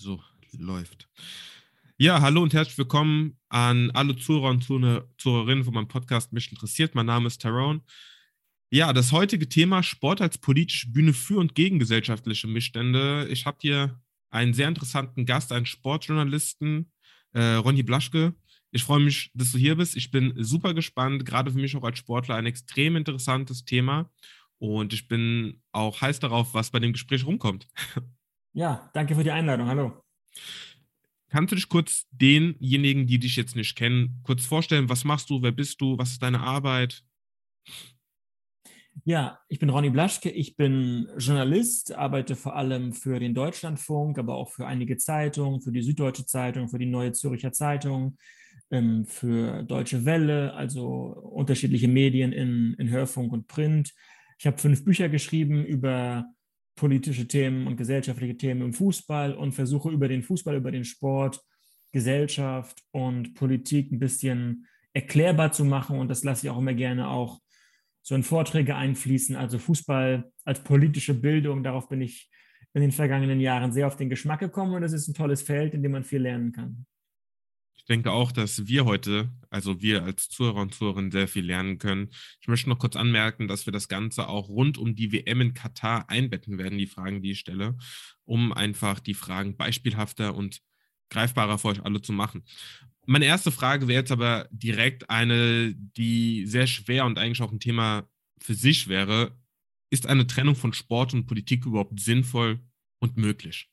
So, läuft. Ja, hallo und herzlich willkommen an alle Zuhörer und Zuhörerinnen von meinem Podcast Mich interessiert. Mein Name ist Tyrone. Ja, das heutige Thema Sport als politische Bühne für und gegen gesellschaftliche Missstände. Ich habe hier einen sehr interessanten Gast, einen Sportjournalisten, äh, Ronny Blaschke. Ich freue mich, dass du hier bist. Ich bin super gespannt, gerade für mich auch als Sportler ein extrem interessantes Thema. Und ich bin auch heiß darauf, was bei dem Gespräch rumkommt. Ja, danke für die Einladung. Hallo. Kannst du dich kurz denjenigen, die dich jetzt nicht kennen, kurz vorstellen? Was machst du? Wer bist du? Was ist deine Arbeit? Ja, ich bin Ronny Blaschke. Ich bin Journalist, arbeite vor allem für den Deutschlandfunk, aber auch für einige Zeitungen, für die Süddeutsche Zeitung, für die Neue Zürcher Zeitung, ähm, für Deutsche Welle, also unterschiedliche Medien in, in Hörfunk und Print. Ich habe fünf Bücher geschrieben über politische Themen und gesellschaftliche Themen im Fußball und versuche über den Fußball, über den Sport, Gesellschaft und Politik ein bisschen erklärbar zu machen. Und das lasse ich auch immer gerne auch so in Vorträge einfließen. Also Fußball als politische Bildung, darauf bin ich in den vergangenen Jahren sehr auf den Geschmack gekommen und es ist ein tolles Feld, in dem man viel lernen kann denke auch, dass wir heute, also wir als Zuhörer und Zuhörerinnen, sehr viel lernen können. Ich möchte noch kurz anmerken, dass wir das Ganze auch rund um die WM in Katar einbetten werden, die Fragen, die ich stelle, um einfach die Fragen beispielhafter und greifbarer für euch alle zu machen. Meine erste Frage wäre jetzt aber direkt eine, die sehr schwer und eigentlich auch ein Thema für sich wäre. Ist eine Trennung von Sport und Politik überhaupt sinnvoll und möglich?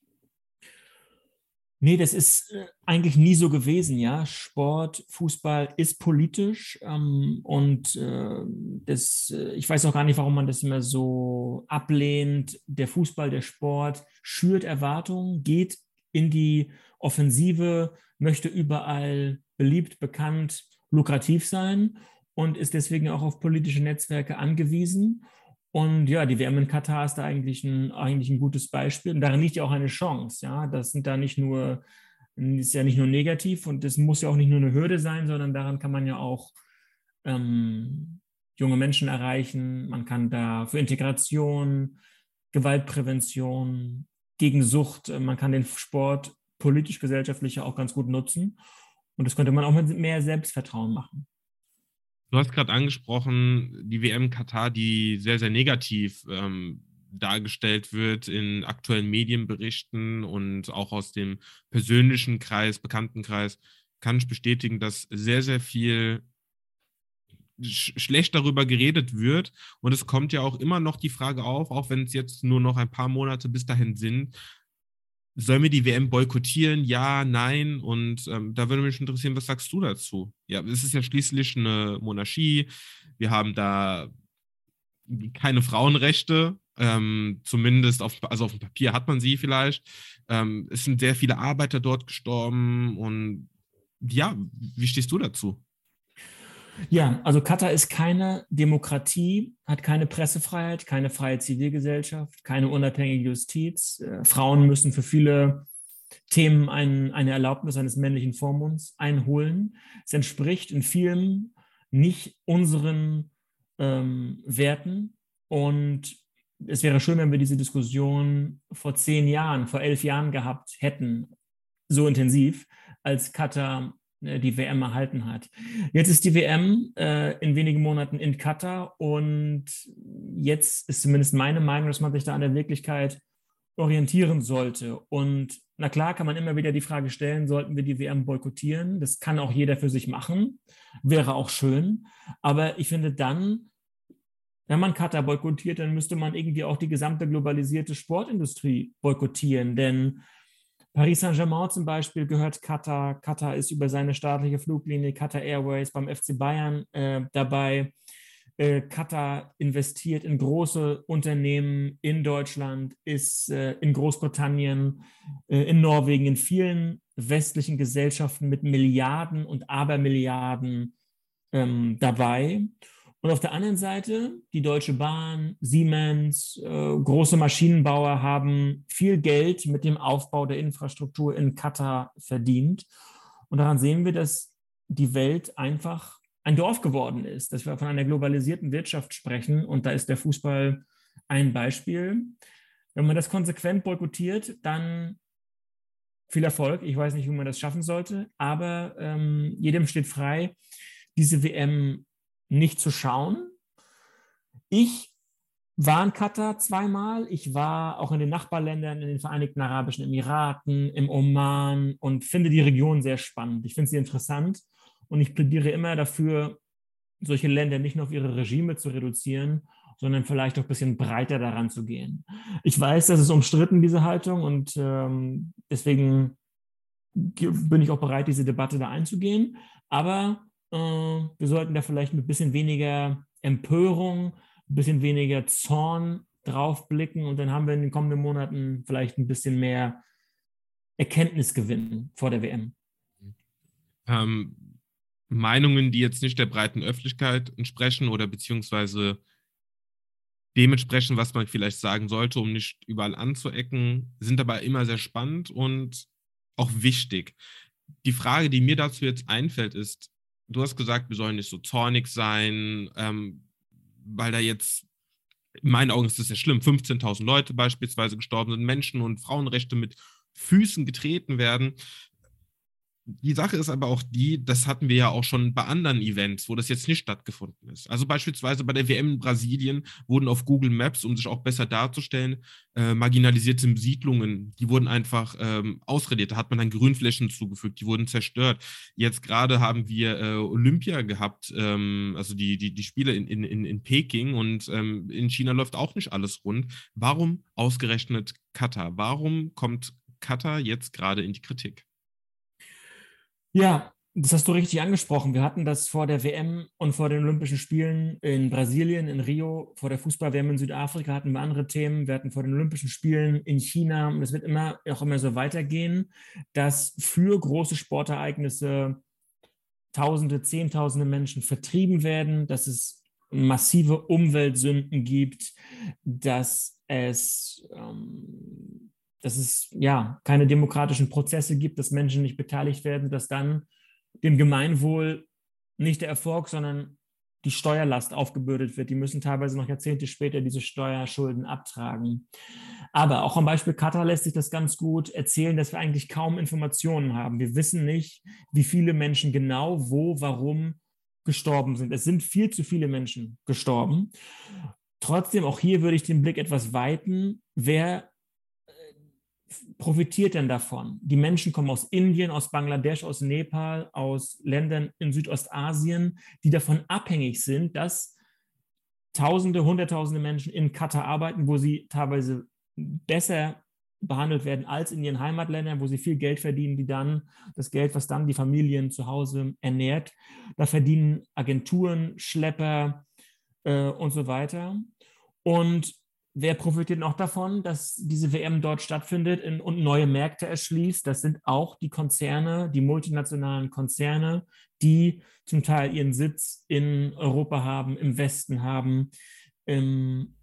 Nee, das ist äh, eigentlich nie so gewesen, ja. Sport, Fußball ist politisch ähm, und äh, das, äh, ich weiß auch gar nicht, warum man das immer so ablehnt. Der Fußball, der Sport schürt Erwartungen, geht in die Offensive, möchte überall beliebt, bekannt, lukrativ sein und ist deswegen auch auf politische Netzwerke angewiesen. Und ja, die WM in Katar ist da eigentlich ein, eigentlich ein gutes Beispiel. Und darin liegt ja auch eine Chance. Ja, das sind da nicht nur, ist ja nicht nur negativ und das muss ja auch nicht nur eine Hürde sein, sondern daran kann man ja auch ähm, junge Menschen erreichen. Man kann da für Integration, Gewaltprävention, gegen Sucht, äh, man kann den Sport politisch, gesellschaftlich auch ganz gut nutzen. Und das könnte man auch mit mehr Selbstvertrauen machen. Du hast gerade angesprochen, die WM Katar, die sehr, sehr negativ ähm, dargestellt wird in aktuellen Medienberichten und auch aus dem persönlichen Kreis, Bekanntenkreis, kann ich bestätigen, dass sehr, sehr viel sch schlecht darüber geredet wird. Und es kommt ja auch immer noch die Frage auf, auch wenn es jetzt nur noch ein paar Monate bis dahin sind, Sollen wir die WM boykottieren? Ja, nein. Und ähm, da würde mich interessieren, was sagst du dazu? Ja, es ist ja schließlich eine Monarchie. Wir haben da keine Frauenrechte. Ähm, zumindest auf, also auf dem Papier hat man sie vielleicht. Ähm, es sind sehr viele Arbeiter dort gestorben. Und ja, wie stehst du dazu? Ja, also Katar ist keine Demokratie, hat keine Pressefreiheit, keine freie Zivilgesellschaft, keine unabhängige Justiz. Äh, Frauen müssen für viele Themen ein, eine Erlaubnis eines männlichen Vormunds einholen. Es entspricht in vielen nicht unseren ähm, Werten. Und es wäre schön, wenn wir diese Diskussion vor zehn Jahren, vor elf Jahren gehabt hätten, so intensiv, als Katar die WM erhalten hat. Jetzt ist die WM äh, in wenigen Monaten in Katar und jetzt ist zumindest meine Meinung, dass man sich da an der Wirklichkeit orientieren sollte. Und na klar kann man immer wieder die Frage stellen, sollten wir die WM boykottieren? Das kann auch jeder für sich machen, wäre auch schön. Aber ich finde dann, wenn man Katar boykottiert, dann müsste man irgendwie auch die gesamte globalisierte Sportindustrie boykottieren. Denn Paris Saint-Germain zum Beispiel gehört Qatar. Qatar ist über seine staatliche Fluglinie Qatar Airways beim FC Bayern äh, dabei. Äh, Qatar investiert in große Unternehmen in Deutschland, ist äh, in Großbritannien, äh, in Norwegen, in vielen westlichen Gesellschaften mit Milliarden und Abermilliarden ähm, dabei. Und auf der anderen Seite, die Deutsche Bahn, Siemens, äh, große Maschinenbauer haben viel Geld mit dem Aufbau der Infrastruktur in Katar verdient. Und daran sehen wir, dass die Welt einfach ein Dorf geworden ist, dass wir von einer globalisierten Wirtschaft sprechen. Und da ist der Fußball ein Beispiel. Wenn man das konsequent boykottiert, dann viel Erfolg. Ich weiß nicht, wie man das schaffen sollte, aber ähm, jedem steht frei, diese WM nicht zu schauen. Ich war in Katar zweimal. Ich war auch in den Nachbarländern, in den Vereinigten Arabischen Emiraten, im Oman und finde die Region sehr spannend. Ich finde sie interessant und ich plädiere immer dafür, solche Länder nicht nur auf ihre Regime zu reduzieren, sondern vielleicht auch ein bisschen breiter daran zu gehen. Ich weiß, das ist umstritten, diese Haltung, und ähm, deswegen bin ich auch bereit, diese Debatte da einzugehen. Aber äh, wir sollten da vielleicht mit ein bisschen weniger Empörung, ein bisschen weniger Zorn drauf blicken und dann haben wir in den kommenden Monaten vielleicht ein bisschen mehr Erkenntnisgewinn vor der WM. Ähm, Meinungen, die jetzt nicht der breiten Öffentlichkeit entsprechen oder beziehungsweise dementsprechend, was man vielleicht sagen sollte, um nicht überall anzuecken, sind aber immer sehr spannend und auch wichtig. Die Frage, die mir dazu jetzt einfällt, ist, du hast gesagt, wir sollen nicht so zornig sein, ähm, weil da jetzt, in meinen Augen ist das ja schlimm, 15.000 Leute beispielsweise gestorben sind, Menschen und Frauenrechte mit Füßen getreten werden die Sache ist aber auch die, das hatten wir ja auch schon bei anderen Events, wo das jetzt nicht stattgefunden ist. Also beispielsweise bei der WM in Brasilien wurden auf Google Maps, um sich auch besser darzustellen, äh, marginalisierte Siedlungen, die wurden einfach ähm, ausradiert. Da hat man dann Grünflächen zugefügt, die wurden zerstört. Jetzt gerade haben wir äh, Olympia gehabt, ähm, also die, die, die Spiele in, in, in Peking und ähm, in China läuft auch nicht alles rund. Warum ausgerechnet Katar? Warum kommt Katar jetzt gerade in die Kritik? Ja, das hast du richtig angesprochen. Wir hatten das vor der WM und vor den Olympischen Spielen in Brasilien, in Rio, vor der Fußball-WM in Südafrika hatten wir andere Themen. Wir hatten vor den Olympischen Spielen in China. Und es wird immer auch immer so weitergehen, dass für große Sportereignisse Tausende, Zehntausende Menschen vertrieben werden, dass es massive Umweltsünden gibt, dass es ähm, dass es ja keine demokratischen Prozesse gibt, dass Menschen nicht beteiligt werden, dass dann dem Gemeinwohl nicht der Erfolg, sondern die Steuerlast aufgebürdet wird. Die müssen teilweise noch Jahrzehnte später diese Steuerschulden abtragen. Aber auch am Beispiel Katar lässt sich das ganz gut erzählen, dass wir eigentlich kaum Informationen haben. Wir wissen nicht, wie viele Menschen genau, wo, warum gestorben sind. Es sind viel zu viele Menschen gestorben. Trotzdem, auch hier würde ich den Blick etwas weiten. Wer profitiert denn davon? Die Menschen kommen aus Indien, aus Bangladesch, aus Nepal, aus Ländern in Südostasien, die davon abhängig sind, dass Tausende, Hunderttausende Menschen in Katar arbeiten, wo sie teilweise besser behandelt werden als in ihren Heimatländern, wo sie viel Geld verdienen, die dann das Geld, was dann die Familien zu Hause ernährt, da verdienen Agenturen, Schlepper äh, und so weiter. Und wer profitiert noch davon, dass diese WM dort stattfindet und neue Märkte erschließt? Das sind auch die Konzerne, die multinationalen Konzerne, die zum Teil ihren Sitz in Europa haben, im Westen haben. Im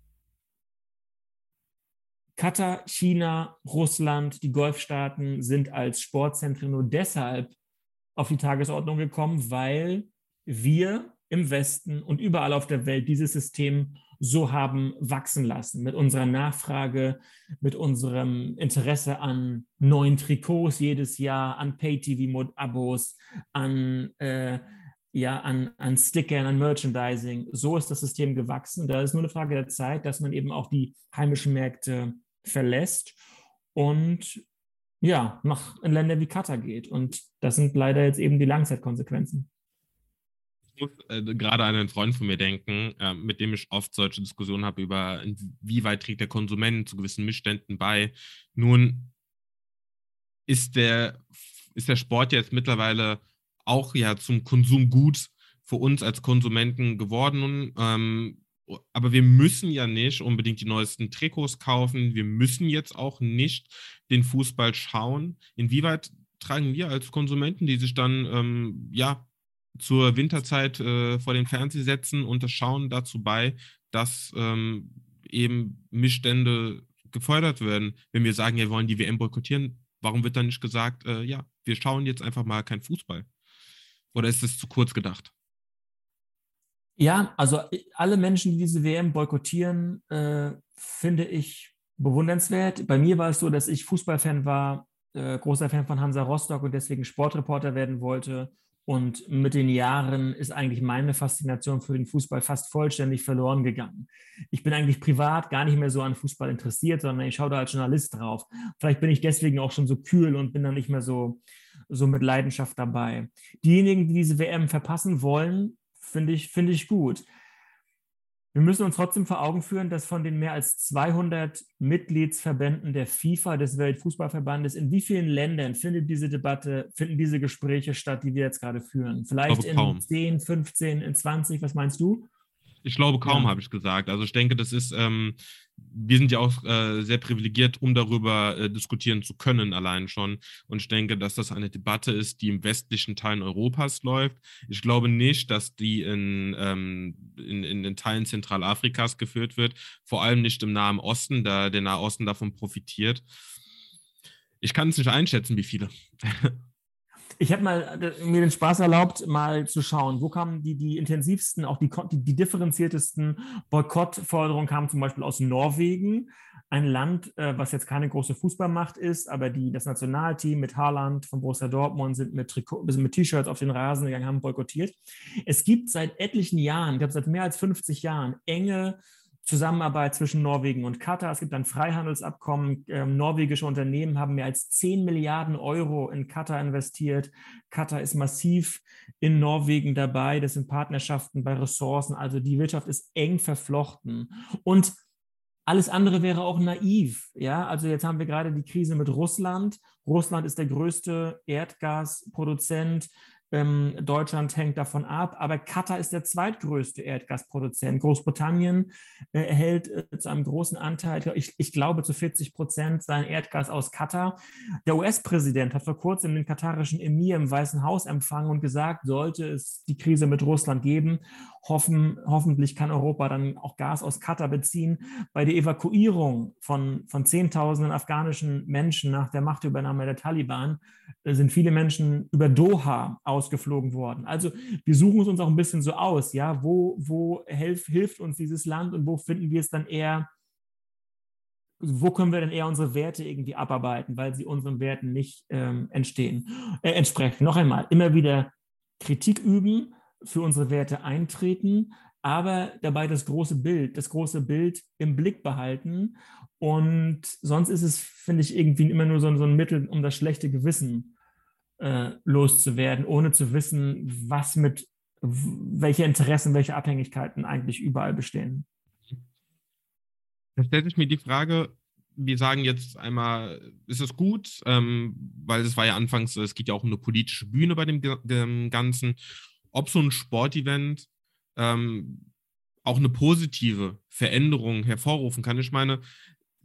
Katar, China, Russland, die Golfstaaten sind als Sportzentren nur deshalb auf die Tagesordnung gekommen, weil wir im Westen und überall auf der Welt dieses System so haben wachsen lassen. Mit unserer Nachfrage, mit unserem Interesse an neuen Trikots jedes Jahr, an Pay-TV-Abos, an, äh, ja, an, an Stickern, an Merchandising. So ist das System gewachsen. Da ist nur eine Frage der Zeit, dass man eben auch die heimischen Märkte verlässt und ja, nach in Länder wie Katar geht. Und das sind leider jetzt eben die Langzeitkonsequenzen muss äh, gerade an einen Freund von mir denken, äh, mit dem ich oft solche Diskussionen habe über, inwieweit trägt der Konsument zu gewissen Missständen bei. Nun ist der, ist der Sport jetzt mittlerweile auch ja zum Konsumgut für uns als Konsumenten geworden. Ähm, aber wir müssen ja nicht unbedingt die neuesten Trikots kaufen. Wir müssen jetzt auch nicht den Fußball schauen. Inwieweit tragen wir als Konsumenten, die sich dann ähm, ja zur Winterzeit äh, vor den Fernseher setzen und das Schauen dazu bei, dass ähm, eben Missstände gefördert werden. Wenn wir sagen, wir wollen die WM boykottieren, warum wird dann nicht gesagt, äh, ja, wir schauen jetzt einfach mal kein Fußball? Oder ist es zu kurz gedacht? Ja, also äh, alle Menschen, die diese WM boykottieren, äh, finde ich bewundernswert. Bei mir war es so, dass ich Fußballfan war äh, großer Fan von Hansa Rostock und deswegen Sportreporter werden wollte. Und mit den Jahren ist eigentlich meine Faszination für den Fußball fast vollständig verloren gegangen. Ich bin eigentlich privat gar nicht mehr so an Fußball interessiert, sondern ich schaue da als Journalist drauf. Vielleicht bin ich deswegen auch schon so kühl und bin dann nicht mehr so, so mit Leidenschaft dabei. Diejenigen, die diese WM verpassen wollen, finde ich, finde ich gut. Wir müssen uns trotzdem vor Augen führen, dass von den mehr als 200 Mitgliedsverbänden der FIFA, des Weltfußballverbandes, in wie vielen Ländern findet diese Debatte, finden diese Gespräche statt, die wir jetzt gerade führen? Vielleicht in kaum. 10, 15, in 20, was meinst du? Ich glaube kaum, ja. habe ich gesagt. Also ich denke, das ist, ähm, wir sind ja auch äh, sehr privilegiert, um darüber äh, diskutieren zu können, allein schon. Und ich denke, dass das eine Debatte ist, die im westlichen Teilen Europas läuft. Ich glaube nicht, dass die in, ähm, in, in den Teilen Zentralafrikas geführt wird, vor allem nicht im Nahen Osten, da der Nahe Osten davon profitiert. Ich kann es nicht einschätzen, wie viele. Ich habe mal äh, mir den Spaß erlaubt, mal zu schauen, wo kamen die, die intensivsten, auch die, die, differenziertesten Boykottforderungen kamen zum Beispiel aus Norwegen, ein Land, äh, was jetzt keine große Fußballmacht ist, aber die, das Nationalteam mit Haaland von Borussia Dortmund sind mit, mit T-Shirts auf den Rasen gegangen, haben boykottiert. Es gibt seit etlichen Jahren, ich glaube seit mehr als 50 Jahren, enge Zusammenarbeit zwischen Norwegen und Katar. Es gibt ein Freihandelsabkommen. Ähm, norwegische Unternehmen haben mehr als 10 Milliarden Euro in Katar investiert. Katar ist massiv in Norwegen dabei. Das sind Partnerschaften bei Ressourcen. Also die Wirtschaft ist eng verflochten. Und alles andere wäre auch naiv. Ja, also jetzt haben wir gerade die Krise mit Russland. Russland ist der größte Erdgasproduzent ähm, Deutschland hängt davon ab, aber Katar ist der zweitgrößte Erdgasproduzent. Großbritannien äh, erhält äh, zu einem großen Anteil, ich, ich, glaube zu 40 Prozent, sein Erdgas aus Katar. Der US-Präsident hat vor kurzem den katarischen Emir im Weißen Haus empfangen und gesagt, sollte es die Krise mit Russland geben, hoffen, hoffentlich kann Europa dann auch Gas aus Katar beziehen. Bei der Evakuierung von, von Zehntausenden afghanischen Menschen nach der Machtübernahme der Taliban äh, sind viele Menschen über Doha ausgeflogen worden. Also wir suchen es uns auch ein bisschen so aus, ja, wo, wo helf, hilft uns dieses Land und wo finden wir es dann eher, wo können wir denn eher unsere Werte irgendwie abarbeiten, weil sie unseren Werten nicht ähm, entstehen, äh, entsprechen. Noch einmal, immer wieder Kritik üben, für unsere Werte eintreten, aber dabei das große Bild, das große Bild im Blick behalten. Und sonst ist es, finde ich, irgendwie immer nur so, so ein Mittel, um das schlechte Gewissen äh, loszuwerden, ohne zu wissen, was mit, welche Interessen, welche Abhängigkeiten eigentlich überall bestehen. Da stellt sich mir die Frage, wir sagen jetzt einmal, ist es gut, ähm, weil es war ja anfangs, es geht ja auch um eine politische Bühne bei dem, dem Ganzen ob so ein Sportevent ähm, auch eine positive Veränderung hervorrufen kann. Ich meine,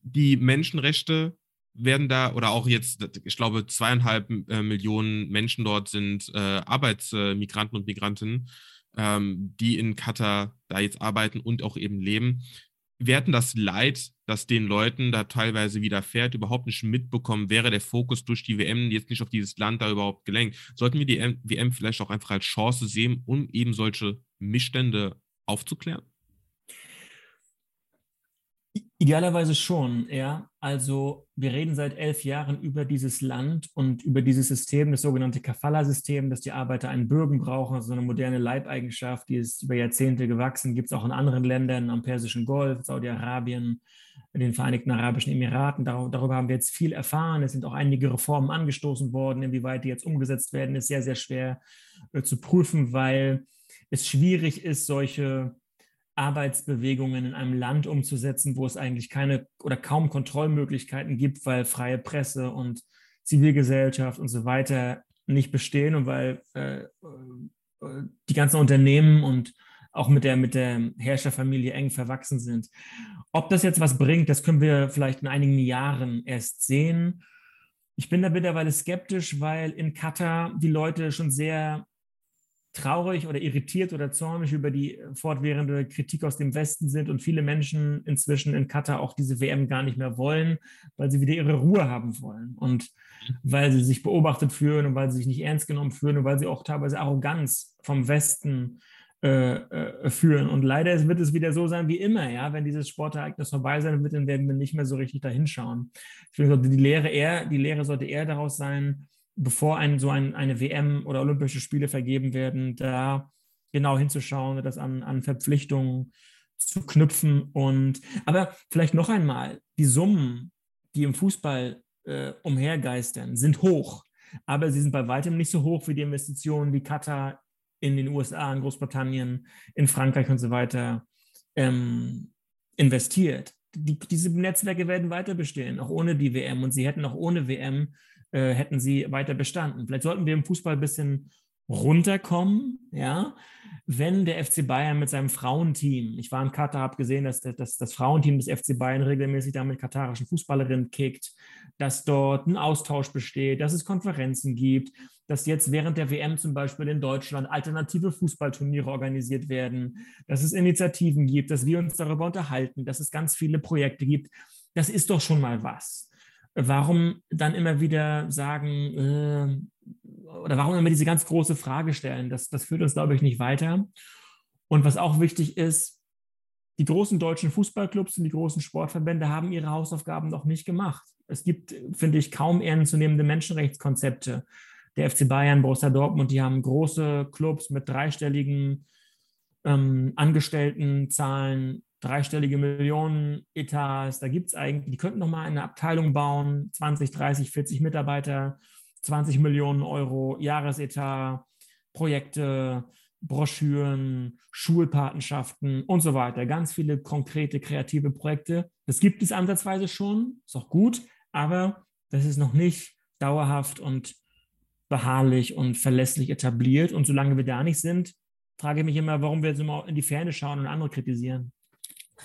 die Menschenrechte werden da, oder auch jetzt, ich glaube, zweieinhalb äh, Millionen Menschen dort sind äh, Arbeitsmigranten und Migrantinnen, ähm, die in Katar da jetzt arbeiten und auch eben leben werden das Leid, das den Leuten da teilweise widerfährt, überhaupt nicht mitbekommen, wäre der Fokus durch die WM jetzt nicht auf dieses Land da überhaupt gelenkt. Sollten wir die WM vielleicht auch einfach als Chance sehen, um eben solche Missstände aufzuklären? Idealerweise schon, ja. Also wir reden seit elf Jahren über dieses Land und über dieses System, das sogenannte Kafala-System, dass die Arbeiter einen Bürgen brauchen, also eine moderne Leibeigenschaft, die ist über Jahrzehnte gewachsen, gibt es auch in anderen Ländern, am Persischen Golf, Saudi-Arabien, den Vereinigten Arabischen Emiraten. Darüber haben wir jetzt viel erfahren. Es sind auch einige Reformen angestoßen worden. Inwieweit die jetzt umgesetzt werden, ist sehr, sehr schwer äh, zu prüfen, weil es schwierig ist, solche Arbeitsbewegungen in einem Land umzusetzen, wo es eigentlich keine oder kaum Kontrollmöglichkeiten gibt, weil freie Presse und Zivilgesellschaft und so weiter nicht bestehen und weil äh, äh, die ganzen Unternehmen und auch mit der, mit der Herrscherfamilie eng verwachsen sind. Ob das jetzt was bringt, das können wir vielleicht in einigen Jahren erst sehen. Ich bin da mittlerweile skeptisch, weil in Katar die Leute schon sehr traurig oder irritiert oder zornig über die fortwährende Kritik aus dem Westen sind und viele Menschen inzwischen in Katar auch diese WM gar nicht mehr wollen, weil sie wieder ihre Ruhe haben wollen und weil sie sich beobachtet fühlen und weil sie sich nicht ernst genommen fühlen und weil sie auch teilweise Arroganz vom Westen äh, äh, führen. Und leider wird es wieder so sein wie immer, ja, wenn dieses Sportereignis vorbei sein wird, dann werden wir nicht mehr so richtig dahinschauen. Ich finde, die Lehre eher, die Lehre sollte eher daraus sein, bevor ein, so ein, eine WM oder Olympische Spiele vergeben werden, da genau hinzuschauen, das an, an Verpflichtungen zu knüpfen. Und aber vielleicht noch einmal, die Summen, die im Fußball äh, umhergeistern, sind hoch. Aber sie sind bei weitem nicht so hoch wie die Investitionen, die Katar in den USA, in Großbritannien, in Frankreich und so weiter ähm, investiert. Die, diese Netzwerke werden weiter bestehen, auch ohne die WM. Und sie hätten auch ohne WM, äh, hätten sie weiter bestanden. Vielleicht sollten wir im Fußball ein bisschen runterkommen, ja, wenn der FC Bayern mit seinem Frauenteam, ich war in Katar, habe gesehen, dass, dass das Frauenteam des FC Bayern regelmäßig da mit katarischen Fußballerinnen kickt, dass dort ein Austausch besteht, dass es Konferenzen gibt, dass jetzt während der WM zum Beispiel in Deutschland alternative Fußballturniere organisiert werden, dass es Initiativen gibt, dass wir uns darüber unterhalten, dass es ganz viele Projekte gibt. Das ist doch schon mal was. Warum dann immer wieder sagen, äh, oder warum immer diese ganz große Frage stellen? Das, das führt uns, glaube ich, nicht weiter. Und was auch wichtig ist, die großen deutschen Fußballclubs und die großen Sportverbände haben ihre Hausaufgaben noch nicht gemacht. Es gibt, finde ich, kaum ernstzunehmende Menschenrechtskonzepte. Der FC Bayern, Borussia Dortmund, die haben große Clubs mit dreistelligen ähm, Angestelltenzahlen, dreistellige Millionen Etats. Da gibt es eigentlich, die könnten noch mal eine Abteilung bauen, 20, 30, 40 Mitarbeiter 20 Millionen Euro Jahresetat, Projekte, Broschüren, Schulpatenschaften und so weiter. Ganz viele konkrete, kreative Projekte. Das gibt es ansatzweise schon, ist auch gut, aber das ist noch nicht dauerhaft und beharrlich und verlässlich etabliert. Und solange wir da nicht sind, frage ich mich immer, warum wir jetzt immer in die Ferne schauen und andere kritisieren.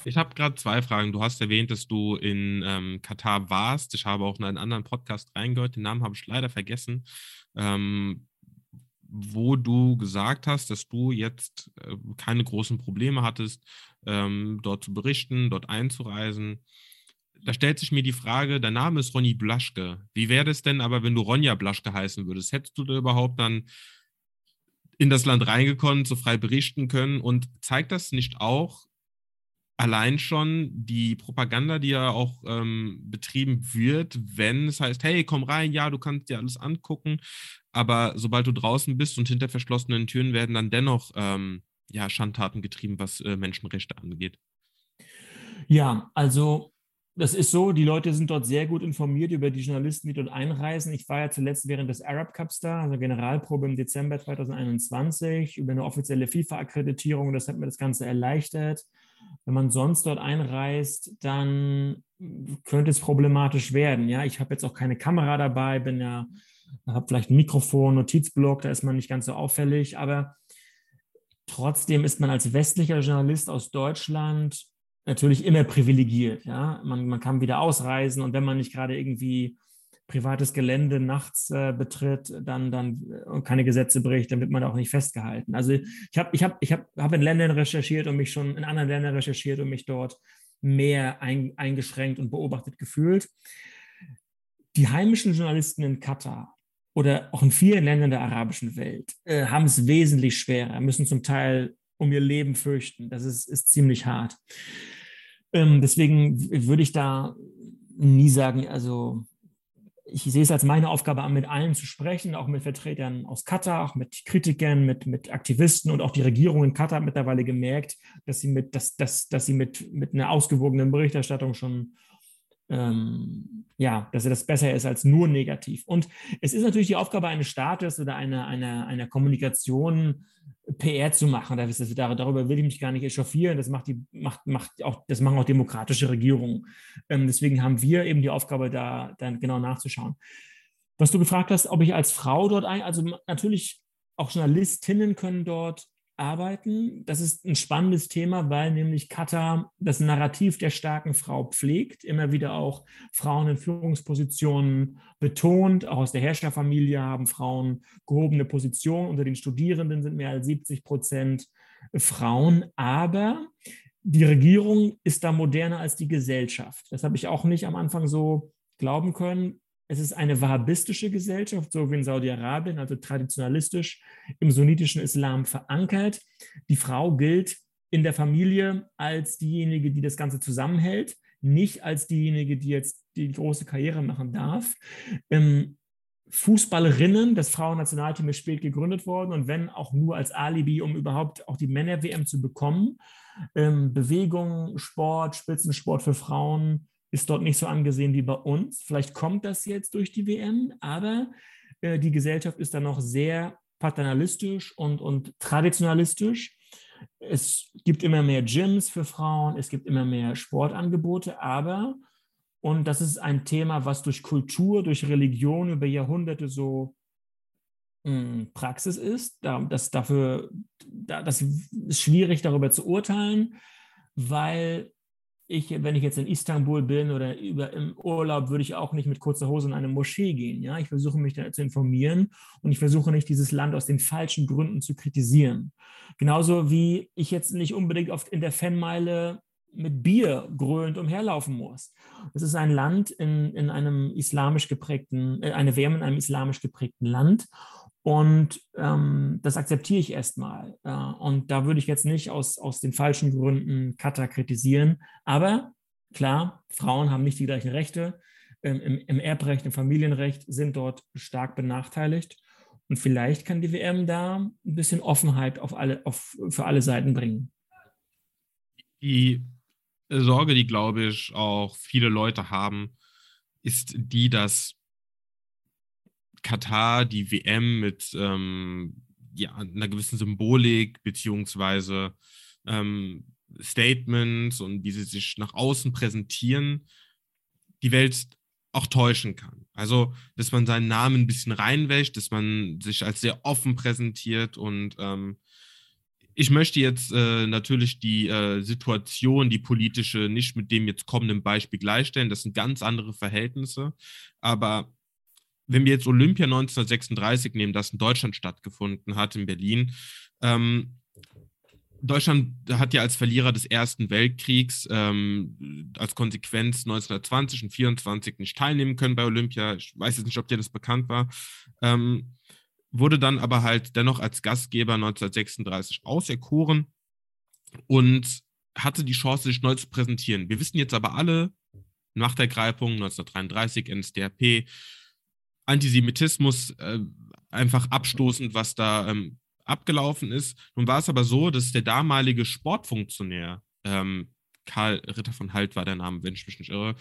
Ich habe gerade zwei Fragen. Du hast erwähnt, dass du in ähm, Katar warst. Ich habe auch in einen anderen Podcast reingehört. Den Namen habe ich leider vergessen. Ähm, wo du gesagt hast, dass du jetzt äh, keine großen Probleme hattest, ähm, dort zu berichten, dort einzureisen. Da stellt sich mir die Frage, dein Name ist Ronny Blaschke. Wie wäre es denn aber, wenn du Ronja Blaschke heißen würdest? Hättest du da überhaupt dann in das Land reingekommen, so frei berichten können? Und zeigt das nicht auch, allein schon die Propaganda, die ja auch ähm, betrieben wird, wenn es heißt, hey, komm rein, ja, du kannst dir alles angucken, aber sobald du draußen bist und hinter verschlossenen Türen werden dann dennoch ähm, ja, Schandtaten getrieben, was äh, Menschenrechte angeht. Ja, also das ist so, die Leute sind dort sehr gut informiert über die Journalisten, die dort einreisen. Ich war ja zuletzt während des Arab Cups da, also Generalprobe im Dezember 2021, über eine offizielle FIFA-Akkreditierung. Das hat mir das Ganze erleichtert. Wenn man sonst dort einreist, dann könnte es problematisch werden. Ja, ich habe jetzt auch keine Kamera dabei, bin ja, habe vielleicht ein Mikrofon, Notizblock, da ist man nicht ganz so auffällig, aber trotzdem ist man als westlicher Journalist aus Deutschland natürlich immer privilegiert. Ja, man, man kann wieder ausreisen und wenn man nicht gerade irgendwie privates Gelände nachts äh, betritt, dann, dann äh, keine Gesetze bricht, dann wird man auch nicht festgehalten. Also ich habe ich hab, ich hab, hab in Ländern recherchiert und mich schon in anderen Ländern recherchiert und mich dort mehr ein, eingeschränkt und beobachtet gefühlt. Die heimischen Journalisten in Katar oder auch in vielen Ländern der arabischen Welt äh, haben es wesentlich schwerer, müssen zum Teil um ihr Leben fürchten. Das ist, ist ziemlich hart. Ähm, deswegen würde ich da nie sagen, also ich sehe es als meine Aufgabe an, mit allen zu sprechen, auch mit Vertretern aus Katar, auch mit Kritikern, mit, mit Aktivisten und auch die Regierung in Katar hat mittlerweile gemerkt, dass sie mit, dass, dass, dass sie mit, mit einer ausgewogenen Berichterstattung schon ähm, ja, dass das besser ist als nur negativ. Und es ist natürlich die Aufgabe eines Staates oder einer, einer, einer Kommunikation, PR zu machen. Darüber will ich mich gar nicht echauffieren. Das macht die, macht, macht auch, das machen auch demokratische Regierungen. Ähm, deswegen haben wir eben die Aufgabe, da dann genau nachzuschauen. Was du gefragt hast, ob ich als Frau dort ein, also natürlich auch Journalistinnen können dort arbeiten. Das ist ein spannendes Thema, weil nämlich Katar das Narrativ der starken Frau pflegt, immer wieder auch Frauen in Führungspositionen betont. Auch aus der Herrscherfamilie haben Frauen gehobene Positionen. Unter den Studierenden sind mehr als 70 Prozent Frauen. Aber die Regierung ist da moderner als die Gesellschaft. Das habe ich auch nicht am Anfang so glauben können. Es ist eine wahhabistische Gesellschaft, so wie in Saudi-Arabien, also traditionalistisch im sunnitischen Islam verankert. Die Frau gilt in der Familie als diejenige, die das Ganze zusammenhält, nicht als diejenige, die jetzt die große Karriere machen darf. Ähm, Fußballerinnen, das Frauennationalteam ist spät gegründet worden und wenn auch nur als Alibi, um überhaupt auch die Männer-WM zu bekommen. Ähm, Bewegung, Sport, Spitzensport für Frauen ist dort nicht so angesehen wie bei uns. Vielleicht kommt das jetzt durch die WM, aber äh, die Gesellschaft ist dann noch sehr paternalistisch und, und traditionalistisch. Es gibt immer mehr Gyms für Frauen, es gibt immer mehr Sportangebote, aber, und das ist ein Thema, was durch Kultur, durch Religion über Jahrhunderte so mh, hm, Praxis ist, das, dafür, das ist schwierig darüber zu urteilen, weil ich, wenn ich jetzt in Istanbul bin oder über, im Urlaub, würde ich auch nicht mit kurzer Hose in eine Moschee gehen. Ja? Ich versuche mich da zu informieren und ich versuche nicht, dieses Land aus den falschen Gründen zu kritisieren. Genauso wie ich jetzt nicht unbedingt oft in der Fanmeile mit Bier grölend umherlaufen muss. Es ist ein Land in, in einem islamisch geprägten, äh, eine Wärme in einem islamisch geprägten Land. Und ähm, das akzeptiere ich erstmal. Äh, und da würde ich jetzt nicht aus, aus den falschen Gründen Katar kritisieren. Aber klar, Frauen haben nicht die gleichen Rechte. Ähm, im, Im Erbrecht, im Familienrecht sind dort stark benachteiligt. Und vielleicht kann die WM da ein bisschen Offenheit auf alle, auf, für alle Seiten bringen. Die Sorge, die, glaube ich, auch viele Leute haben, ist die, dass Katar die WM mit ähm, ja, einer gewissen Symbolik beziehungsweise ähm, Statements und wie sie sich nach außen präsentieren, die Welt auch täuschen kann. Also, dass man seinen Namen ein bisschen reinwäscht, dass man sich als sehr offen präsentiert und ähm, ich möchte jetzt äh, natürlich die äh, Situation, die politische, nicht mit dem jetzt kommenden Beispiel gleichstellen. Das sind ganz andere Verhältnisse. Aber wenn wir jetzt Olympia 1936 nehmen, das in Deutschland stattgefunden hat, in Berlin, ähm, Deutschland hat ja als Verlierer des Ersten Weltkriegs ähm, als Konsequenz 1920 und 1924 nicht teilnehmen können bei Olympia. Ich weiß jetzt nicht, ob dir das bekannt war. Ähm, wurde dann aber halt dennoch als Gastgeber 1936 auserkoren und hatte die Chance, sich neu zu präsentieren. Wir wissen jetzt aber alle, Machtergreifung 1933, NSDAP, Antisemitismus äh, einfach abstoßend, was da ähm, abgelaufen ist. Nun war es aber so, dass der damalige Sportfunktionär, ähm, Karl Ritter von Halt war der Name, wenn ich mich nicht irre,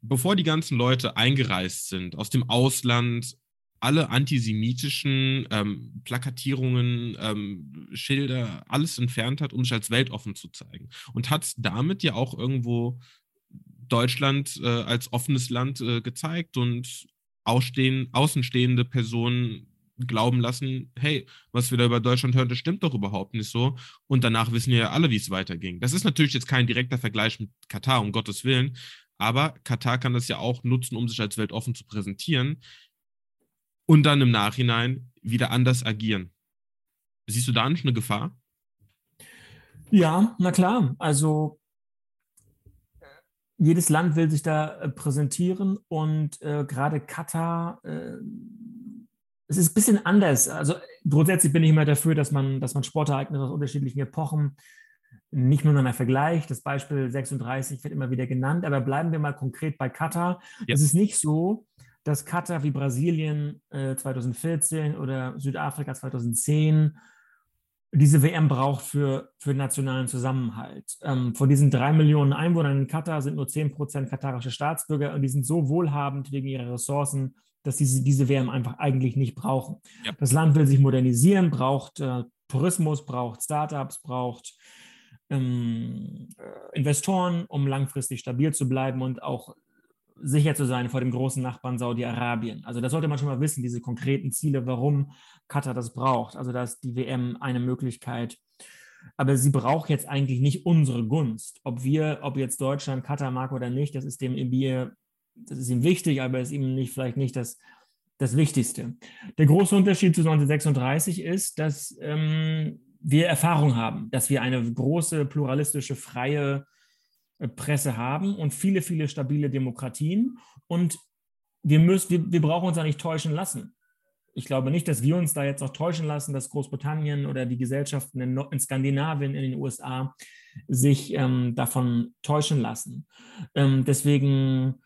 bevor die ganzen Leute eingereist sind aus dem Ausland, alle antisemitischen ähm, Plakatierungen, ähm, Schilder, alles entfernt hat, um sich als weltoffen zu zeigen. Und hat damit ja auch irgendwo Deutschland äh, als offenes Land äh, gezeigt und ausstehen, außenstehende Personen glauben lassen, hey, was wir da über Deutschland hören, das stimmt doch überhaupt nicht so. Und danach wissen wir ja alle, wie es weiterging. Das ist natürlich jetzt kein direkter Vergleich mit Katar, um Gottes Willen. Aber Katar kann das ja auch nutzen, um sich als weltoffen zu präsentieren und dann im Nachhinein wieder anders agieren. Siehst du da nicht eine Gefahr? Ja, na klar. Also jedes Land will sich da äh, präsentieren und äh, gerade Katar, äh, es ist ein bisschen anders. Also grundsätzlich bin ich immer dafür, dass man, dass man Sportereignisse aus unterschiedlichen Epochen nicht miteinander vergleicht. Das Beispiel 36 wird immer wieder genannt, aber bleiben wir mal konkret bei Katar. Ja. Es ist nicht so, dass Katar wie Brasilien äh, 2014 oder Südafrika 2010 diese WM braucht für, für nationalen Zusammenhalt. Ähm, von diesen drei Millionen Einwohnern in Katar sind nur 10 Prozent katarische Staatsbürger und die sind so wohlhabend wegen ihrer Ressourcen, dass sie diese WM einfach eigentlich nicht brauchen. Ja. Das Land will sich modernisieren, braucht äh, Tourismus, braucht Startups, braucht ähm, äh, Investoren, um langfristig stabil zu bleiben und auch sicher zu sein vor dem großen Nachbarn Saudi-Arabien. Also das sollte man schon mal wissen, diese konkreten Ziele, warum Katar das braucht. Also da ist die WM eine Möglichkeit. Aber sie braucht jetzt eigentlich nicht unsere Gunst. Ob wir, ob jetzt Deutschland Katar mag oder nicht, das ist dem Emir, das ist ihm wichtig, aber ist ihm nicht, vielleicht nicht das, das Wichtigste. Der große Unterschied zu 1936 ist, dass ähm, wir Erfahrung haben, dass wir eine große, pluralistische, freie Presse haben und viele, viele stabile Demokratien. Und wir, müssen, wir, wir brauchen uns da nicht täuschen lassen. Ich glaube nicht, dass wir uns da jetzt noch täuschen lassen, dass Großbritannien oder die Gesellschaften in, in Skandinavien, in den USA sich ähm, davon täuschen lassen. Ähm, deswegen,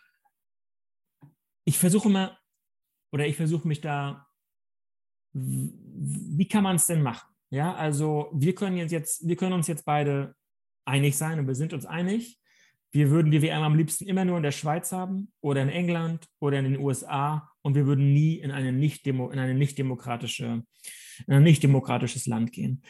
ich versuche immer, oder ich versuche mich da, wie kann man es denn machen? Ja, also wir können jetzt, wir können uns jetzt beide einig sein und wir sind uns einig. Wir würden die WM am liebsten immer nur in der Schweiz haben oder in England oder in den USA und wir würden nie in eine nicht, in eine nicht demokratische, in ein nicht demokratisches Land gehen.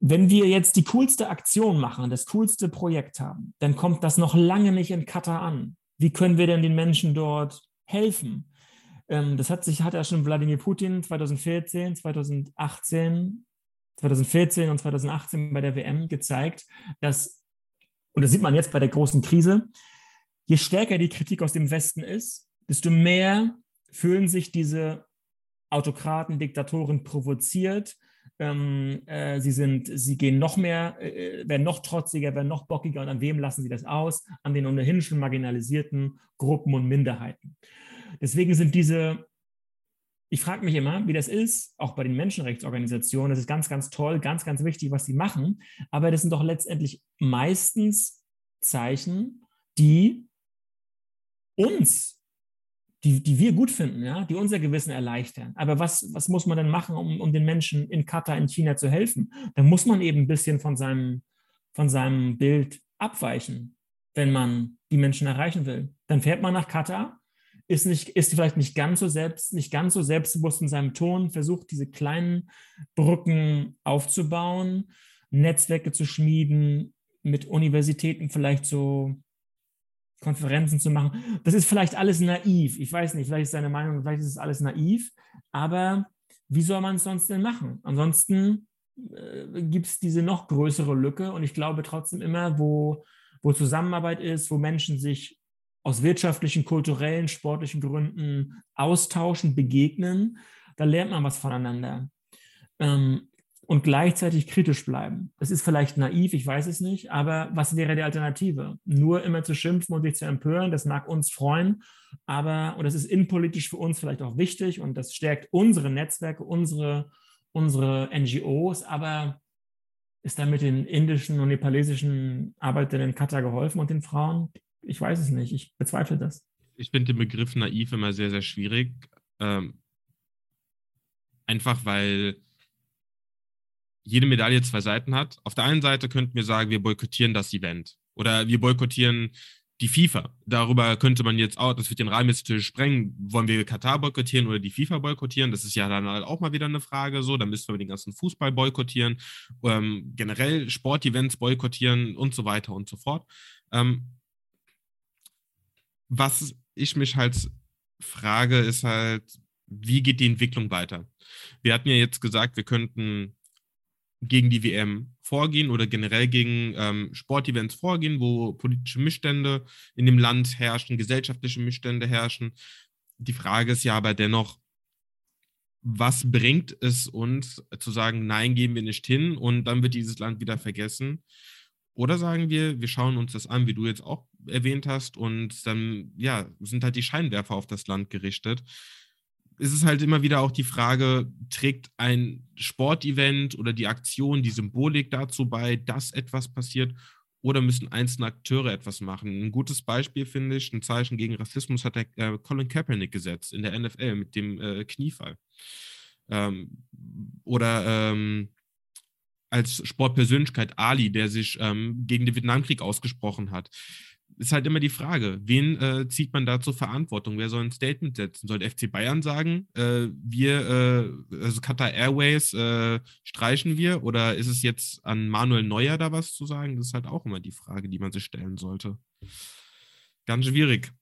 Wenn wir jetzt die coolste Aktion machen, das coolste Projekt haben, dann kommt das noch lange nicht in Katar an. Wie können wir denn den Menschen dort helfen? Ähm, das hat sich, hat ja schon Wladimir Putin 2014, 2018, 2014 und 2018 bei der WM gezeigt, dass, und das sieht man jetzt bei der großen Krise, je stärker die Kritik aus dem Westen ist, desto mehr fühlen sich diese Autokraten, Diktatoren provoziert. Ähm, äh, sie, sind, sie gehen noch mehr, äh, werden noch trotziger, werden noch bockiger. Und an wem lassen sie das aus? An den ohnehin schon marginalisierten Gruppen und Minderheiten. Deswegen sind diese, ich frage mich immer, wie das ist, auch bei den Menschenrechtsorganisationen. Das ist ganz, ganz toll, ganz, ganz wichtig, was sie machen. Aber das sind doch letztendlich meistens Zeichen, die uns die, die wir gut finden, ja, die unser Gewissen erleichtern. Aber was, was muss man denn machen, um, um den Menschen in Katar, in China zu helfen? Da muss man eben ein bisschen von seinem, von seinem Bild abweichen, wenn man die Menschen erreichen will. Dann fährt man nach Katar ist, nicht, ist vielleicht nicht ganz, so selbst, nicht ganz so selbstbewusst in seinem Ton, versucht diese kleinen Brücken aufzubauen, Netzwerke zu schmieden, mit Universitäten vielleicht so Konferenzen zu machen. Das ist vielleicht alles naiv. Ich weiß nicht, vielleicht ist seine Meinung, vielleicht ist es alles naiv, aber wie soll man es sonst denn machen? Ansonsten äh, gibt es diese noch größere Lücke und ich glaube trotzdem immer, wo, wo Zusammenarbeit ist, wo Menschen sich aus wirtschaftlichen, kulturellen, sportlichen Gründen austauschen, begegnen, da lernt man was voneinander. Ähm, und gleichzeitig kritisch bleiben. Das ist vielleicht naiv, ich weiß es nicht, aber was wäre die Alternative? Nur immer zu schimpfen und sich zu empören, das mag uns freuen, aber, und das ist innenpolitisch für uns vielleicht auch wichtig und das stärkt unsere Netzwerke, unsere, unsere NGOs, aber ist damit den indischen und nepalesischen Arbeitern in Katar geholfen und den Frauen? Ich weiß es nicht. Ich bezweifle das. Ich finde den Begriff naiv immer sehr, sehr schwierig. Ähm, einfach weil jede Medaille zwei Seiten hat. Auf der einen Seite könnten wir sagen, wir boykottieren das Event oder wir boykottieren die FIFA. Darüber könnte man jetzt auch, das wird den Rahmen jetzt sprengen, wollen wir Katar boykottieren oder die FIFA boykottieren? Das ist ja dann halt auch mal wieder eine Frage so. Dann müssen wir den ganzen Fußball boykottieren, ähm, generell Sportevents boykottieren und so weiter und so fort. Ähm, was ich mich halt frage, ist halt, wie geht die Entwicklung weiter? Wir hatten ja jetzt gesagt, wir könnten gegen die WM vorgehen oder generell gegen ähm, Sportevents vorgehen, wo politische Missstände in dem Land herrschen, gesellschaftliche Missstände herrschen. Die Frage ist ja aber dennoch, was bringt es uns zu sagen, nein, gehen wir nicht hin und dann wird dieses Land wieder vergessen? Oder sagen wir, wir schauen uns das an, wie du jetzt auch erwähnt hast, und dann, ja, sind halt die Scheinwerfer auf das Land gerichtet. Es ist halt immer wieder auch die Frage, trägt ein Sportevent oder die Aktion, die Symbolik dazu bei, dass etwas passiert, oder müssen einzelne Akteure etwas machen? Ein gutes Beispiel finde ich, ein Zeichen gegen Rassismus hat der äh, Colin Kaepernick gesetzt in der NFL mit dem äh, Kniefall. Ähm, oder ähm, als Sportpersönlichkeit Ali, der sich ähm, gegen den Vietnamkrieg ausgesprochen hat. Ist halt immer die Frage, wen äh, zieht man da zur Verantwortung? Wer soll ein Statement setzen? Soll FC Bayern sagen, äh, wir, äh, also Qatar Airways äh, streichen wir? Oder ist es jetzt an Manuel Neuer da was zu sagen? Das ist halt auch immer die Frage, die man sich stellen sollte. Ganz schwierig.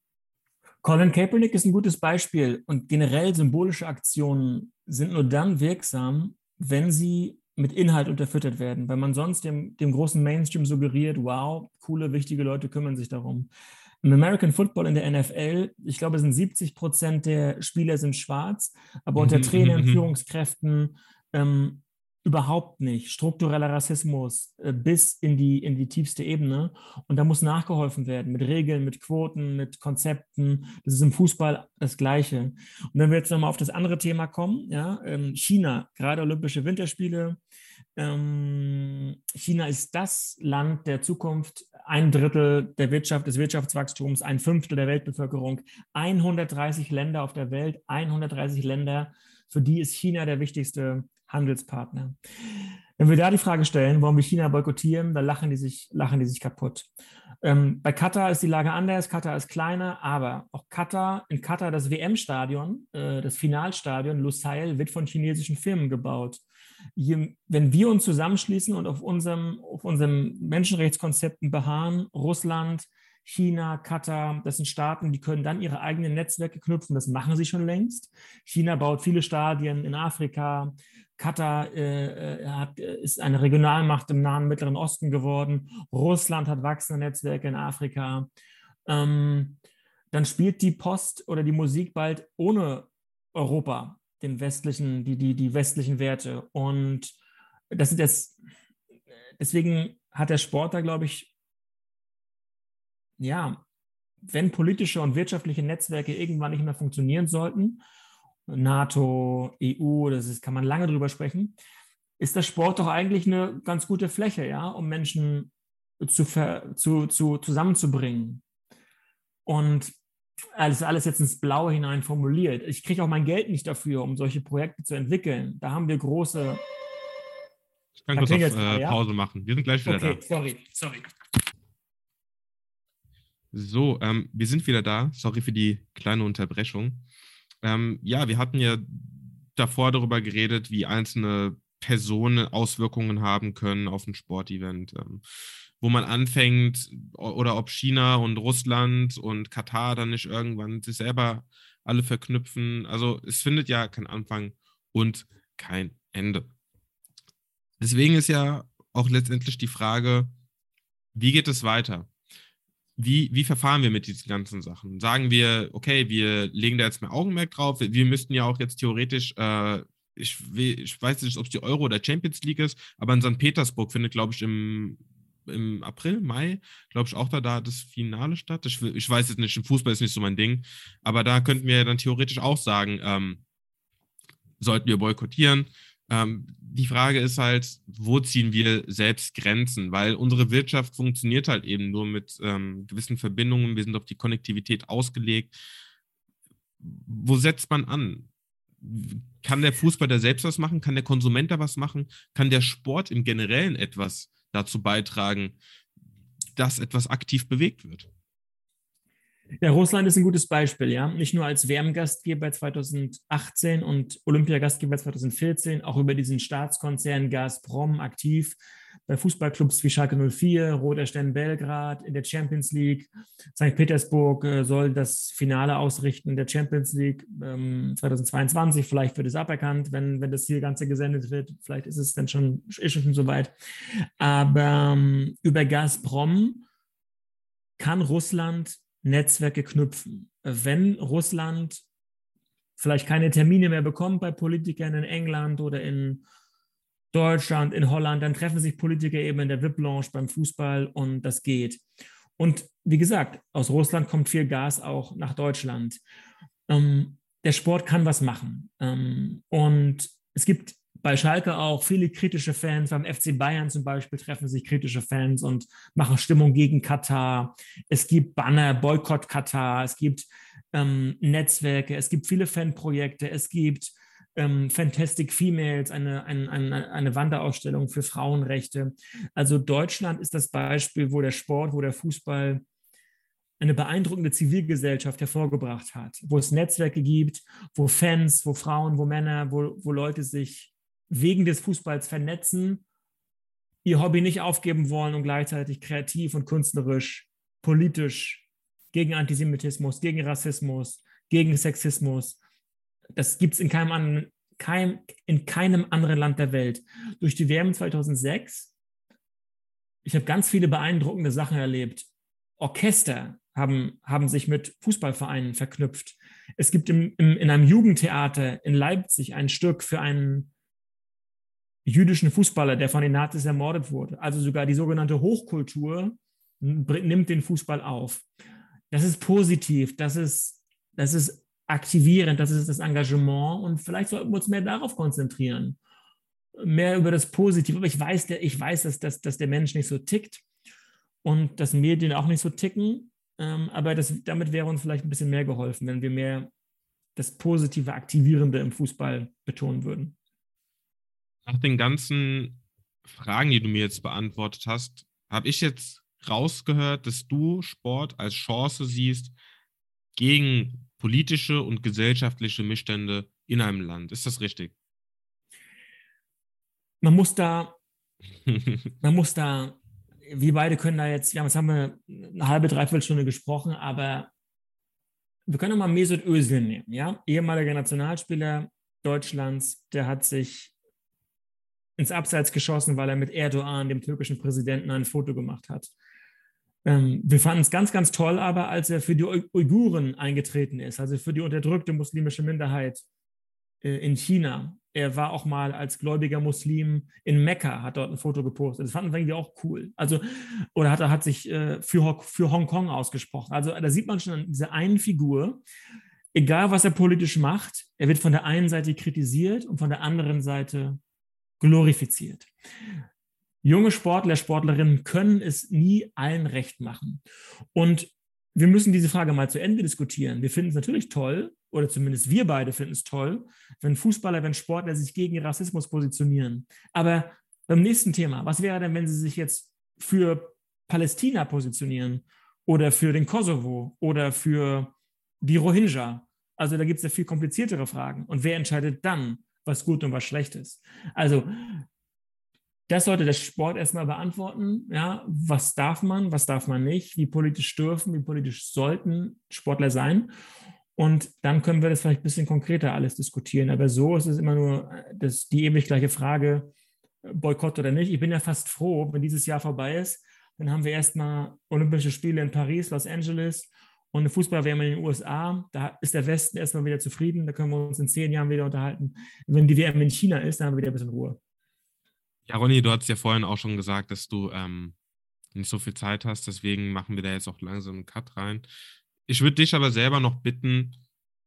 Colin Kaepernick ist ein gutes Beispiel und generell symbolische Aktionen sind nur dann wirksam, wenn sie mit Inhalt unterfüttert werden, weil man sonst dem, dem großen Mainstream suggeriert, wow, coole, wichtige Leute kümmern sich darum. Im American Football in der NFL, ich glaube, es sind 70 Prozent der Spieler sind schwarz, aber unter mhm, Trainern, mhm, mhm. Führungskräften ähm, überhaupt nicht. Struktureller Rassismus äh, bis in die, in die tiefste Ebene. Und da muss nachgeholfen werden mit Regeln, mit Quoten, mit Konzepten. Das ist im Fußball das Gleiche. Und wenn wir jetzt nochmal auf das andere Thema kommen, ja, ähm, China, gerade Olympische Winterspiele. Ähm, China ist das Land der Zukunft, ein Drittel der Wirtschaft, des Wirtschaftswachstums, ein Fünftel der Weltbevölkerung, 130 Länder auf der Welt, 130 Länder, für die ist China der wichtigste Handelspartner. Wenn wir da die Frage stellen, warum wir China boykottieren, dann lachen die sich, lachen die sich kaputt. Ähm, bei Katar ist die Lage anders, Katar ist kleiner, aber auch Katar, in Katar das WM-Stadion, äh, das Finalstadion Lusail wird von chinesischen Firmen gebaut. Je, wenn wir uns zusammenschließen und auf unserem, auf unserem Menschenrechtskonzepten beharren, Russland, China, Katar, das sind Staaten, die können dann ihre eigenen Netzwerke knüpfen. Das machen sie schon längst. China baut viele Stadien in Afrika. Katar äh, äh, hat, äh, ist eine Regionalmacht im Nahen Mittleren Osten geworden. Russland hat wachsende Netzwerke in Afrika. Ähm, dann spielt die Post oder die Musik bald ohne Europa, den westlichen, die, die, die westlichen Werte. Und das ist jetzt, deswegen hat der Sport da, glaube ich, ja, wenn politische und wirtschaftliche Netzwerke irgendwann nicht mehr funktionieren sollten, NATO, EU, das ist, kann man lange drüber sprechen, ist der Sport doch eigentlich eine ganz gute Fläche, ja, um Menschen zu, zu, zu, zusammenzubringen. Und alles, alles jetzt ins Blaue hinein formuliert. Ich kriege auch mein Geld nicht dafür, um solche Projekte zu entwickeln. Da haben wir große. Ich kann kurz auf, äh, Pause machen. Wir sind gleich wieder okay, da. Sorry, sorry. So, ähm, wir sind wieder da. Sorry für die kleine Unterbrechung. Ähm, ja, wir hatten ja davor darüber geredet, wie einzelne Personen Auswirkungen haben können auf ein Sportevent. Ähm, wo man anfängt, oder ob China und Russland und Katar dann nicht irgendwann sich selber alle verknüpfen. Also es findet ja kein Anfang und kein Ende. Deswegen ist ja auch letztendlich die Frage, wie geht es weiter? Wie, wie verfahren wir mit diesen ganzen Sachen? Sagen wir, okay, wir legen da jetzt mehr Augenmerk drauf. Wir müssten ja auch jetzt theoretisch, äh, ich, ich, weiß nicht, ob es die Euro oder Champions League ist, aber in St. Petersburg findet, glaube ich, im, im April, Mai, glaube ich, auch da, da das Finale statt. Ich, ich weiß jetzt nicht, im Fußball ist nicht so mein Ding, aber da könnten wir dann theoretisch auch sagen, ähm, sollten wir boykottieren, ähm, die Frage ist halt, wo ziehen wir selbst Grenzen? Weil unsere Wirtschaft funktioniert halt eben nur mit ähm, gewissen Verbindungen. Wir sind auf die Konnektivität ausgelegt. Wo setzt man an? Kann der Fußball da selbst was machen? Kann der Konsument da was machen? Kann der Sport im Generellen etwas dazu beitragen, dass etwas aktiv bewegt wird? Ja, Russland ist ein gutes Beispiel, ja. Nicht nur als WM-Gastgeber 2018 und Olympiagastgeber 2014, auch über diesen Staatskonzern Gazprom aktiv bei Fußballclubs wie Schalke 04, Roter Stern Belgrad, in der Champions League. St. Petersburg äh, soll das Finale ausrichten in der Champions League ähm, 2022. Vielleicht wird es aberkannt, wenn, wenn das hier Ganze gesendet wird. Vielleicht ist es dann schon, ist schon soweit. Aber ähm, über Gazprom kann Russland Netzwerke knüpfen. Wenn Russland vielleicht keine Termine mehr bekommt bei Politikern in England oder in Deutschland, in Holland, dann treffen sich Politiker eben in der VIP-Lounge beim Fußball und das geht. Und wie gesagt, aus Russland kommt viel Gas auch nach Deutschland. Ähm, der Sport kann was machen. Ähm, und es gibt bei Schalke auch viele kritische Fans. Beim FC Bayern zum Beispiel treffen sich kritische Fans und machen Stimmung gegen Katar. Es gibt Banner, Boykott Katar. Es gibt ähm, Netzwerke. Es gibt viele Fanprojekte. Es gibt ähm, Fantastic Females, eine, eine, eine, eine Wanderausstellung für Frauenrechte. Also Deutschland ist das Beispiel, wo der Sport, wo der Fußball eine beeindruckende Zivilgesellschaft hervorgebracht hat, wo es Netzwerke gibt, wo Fans, wo Frauen, wo Männer, wo, wo Leute sich wegen des Fußballs vernetzen, ihr Hobby nicht aufgeben wollen und gleichzeitig kreativ und künstlerisch, politisch gegen Antisemitismus, gegen Rassismus, gegen Sexismus. Das gibt es in keinem anderen, kein, in keinem anderen Land der Welt. Durch die WM 2006, ich habe ganz viele beeindruckende Sachen erlebt. Orchester haben, haben sich mit Fußballvereinen verknüpft. Es gibt im, im, in einem Jugendtheater in Leipzig ein Stück für einen jüdischen Fußballer, der von den Nazis ermordet wurde. Also sogar die sogenannte Hochkultur nimmt den Fußball auf. Das ist positiv, das ist, das ist aktivierend, das ist das Engagement und vielleicht sollten wir uns mehr darauf konzentrieren. Mehr über das Positive. Aber ich weiß, der, ich weiß dass, dass, dass der Mensch nicht so tickt und dass Medien auch nicht so ticken. Ähm, aber das, damit wäre uns vielleicht ein bisschen mehr geholfen, wenn wir mehr das positive, aktivierende im Fußball betonen würden. Nach den ganzen Fragen, die du mir jetzt beantwortet hast, habe ich jetzt rausgehört, dass du Sport als Chance siehst gegen politische und gesellschaftliche Missstände in einem Land. Ist das richtig? Man muss da, man muss da, wir beide können da jetzt, ja, jetzt haben wir eine halbe, dreiviertel Stunde gesprochen, aber wir können mal Mesut Özil nehmen, ja, ehemaliger Nationalspieler Deutschlands, der hat sich ins Abseits geschossen, weil er mit Erdogan, dem türkischen Präsidenten, ein Foto gemacht hat. Ähm, wir fanden es ganz, ganz toll, aber als er für die Uiguren eingetreten ist, also für die unterdrückte muslimische Minderheit äh, in China, er war auch mal als gläubiger Muslim in Mekka, hat dort ein Foto gepostet. Das fanden wir auch cool. Also, oder hat er hat sich äh, für, für Hongkong ausgesprochen. Also da sieht man schon an dieser einen Figur, egal was er politisch macht, er wird von der einen Seite kritisiert und von der anderen Seite glorifiziert. Junge Sportler, Sportlerinnen können es nie allen recht machen. Und wir müssen diese Frage mal zu Ende diskutieren. Wir finden es natürlich toll, oder zumindest wir beide finden es toll, wenn Fußballer, wenn Sportler sich gegen Rassismus positionieren. Aber beim nächsten Thema, was wäre denn, wenn sie sich jetzt für Palästina positionieren oder für den Kosovo oder für die Rohingya? Also da gibt es ja viel kompliziertere Fragen. Und wer entscheidet dann, was gut und was schlecht ist? Also das sollte der Sport erstmal beantworten. Ja, was darf man, was darf man nicht? Wie politisch dürfen, wie politisch sollten Sportler sein? Und dann können wir das vielleicht ein bisschen konkreter alles diskutieren. Aber so ist es immer nur das, die ewig gleiche Frage, Boykott oder nicht. Ich bin ja fast froh, wenn dieses Jahr vorbei ist. Dann haben wir erstmal Olympische Spiele in Paris, Los Angeles und eine Fußball-WM in den USA. Da ist der Westen erstmal wieder zufrieden. Da können wir uns in zehn Jahren wieder unterhalten. Wenn die WM in China ist, dann haben wir wieder ein bisschen Ruhe. Ja, Ronny, du hast ja vorhin auch schon gesagt, dass du ähm, nicht so viel Zeit hast. Deswegen machen wir da jetzt auch langsam einen Cut rein. Ich würde dich aber selber noch bitten,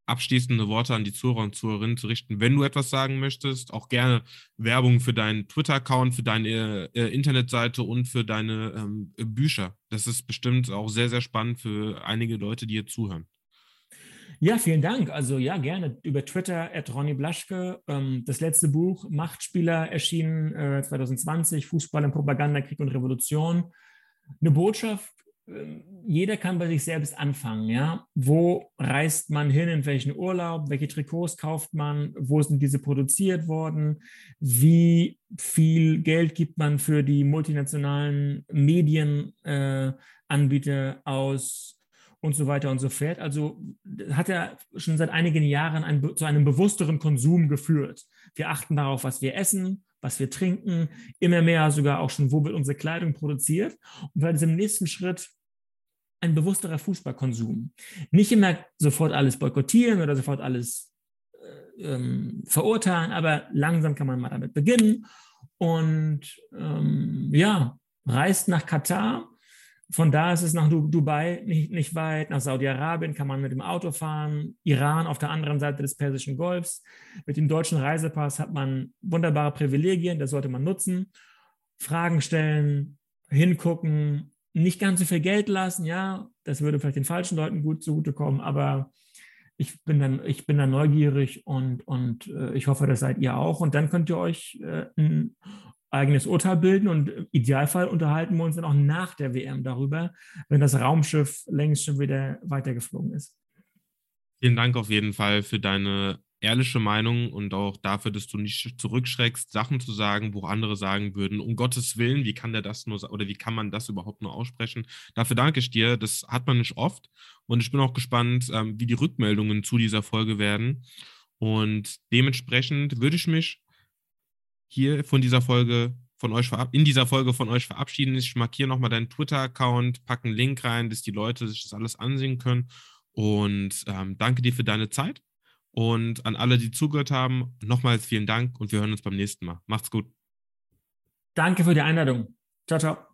abschließende Worte an die Zuhörer und Zuhörerinnen zu richten. Wenn du etwas sagen möchtest, auch gerne Werbung für deinen Twitter-Account, für deine äh, Internetseite und für deine ähm, Bücher. Das ist bestimmt auch sehr, sehr spannend für einige Leute, die hier zuhören. Ja, vielen Dank. Also ja, gerne über Twitter at Ronny Blaschke. Ähm, das letzte Buch Machtspieler erschienen äh, 2020, Fußball im Propaganda, Krieg und Revolution. Eine Botschaft, äh, jeder kann bei sich selbst anfangen. Ja? Wo reist man hin, in welchen Urlaub, welche Trikots kauft man, wo sind diese produziert worden, wie viel Geld gibt man für die multinationalen Medienanbieter äh, aus und so weiter und so fort. Also hat er schon seit einigen Jahren ein, zu einem bewussteren Konsum geführt. Wir achten darauf, was wir essen, was wir trinken, immer mehr sogar auch schon, wo wird unsere Kleidung produziert. Und ist im nächsten Schritt ein bewussterer Fußballkonsum. Nicht immer sofort alles boykottieren oder sofort alles äh, ähm, verurteilen, aber langsam kann man mal damit beginnen. Und ähm, ja, reist nach Katar, von da ist es nach Dubai nicht, nicht weit, nach Saudi-Arabien kann man mit dem Auto fahren, Iran auf der anderen Seite des Persischen Golfs. Mit dem deutschen Reisepass hat man wunderbare Privilegien, das sollte man nutzen. Fragen stellen, hingucken, nicht ganz so viel Geld lassen, ja, das würde vielleicht den falschen Leuten gut zugutekommen, aber ich bin dann, ich bin dann neugierig und, und äh, ich hoffe, das seid ihr auch. Und dann könnt ihr euch äh, ein eigenes Urteil bilden und im Idealfall unterhalten wir uns dann auch nach der WM darüber, wenn das Raumschiff längst schon wieder weitergeflogen ist. Vielen Dank auf jeden Fall für deine ehrliche Meinung und auch dafür, dass du nicht zurückschreckst, Sachen zu sagen, wo andere sagen würden, um Gottes Willen, wie kann der das nur oder wie kann man das überhaupt nur aussprechen? Dafür danke ich dir. Das hat man nicht oft. Und ich bin auch gespannt, ähm, wie die Rückmeldungen zu dieser Folge werden. Und dementsprechend würde ich mich hier von dieser Folge von euch in dieser Folge von euch verabschieden. Ich markiere nochmal deinen Twitter-Account, packe einen Link rein, dass die Leute sich das alles ansehen können. Und ähm, danke dir für deine Zeit. Und an alle, die zugehört haben, nochmals vielen Dank und wir hören uns beim nächsten Mal. Macht's gut. Danke für die Einladung. Ciao, ciao.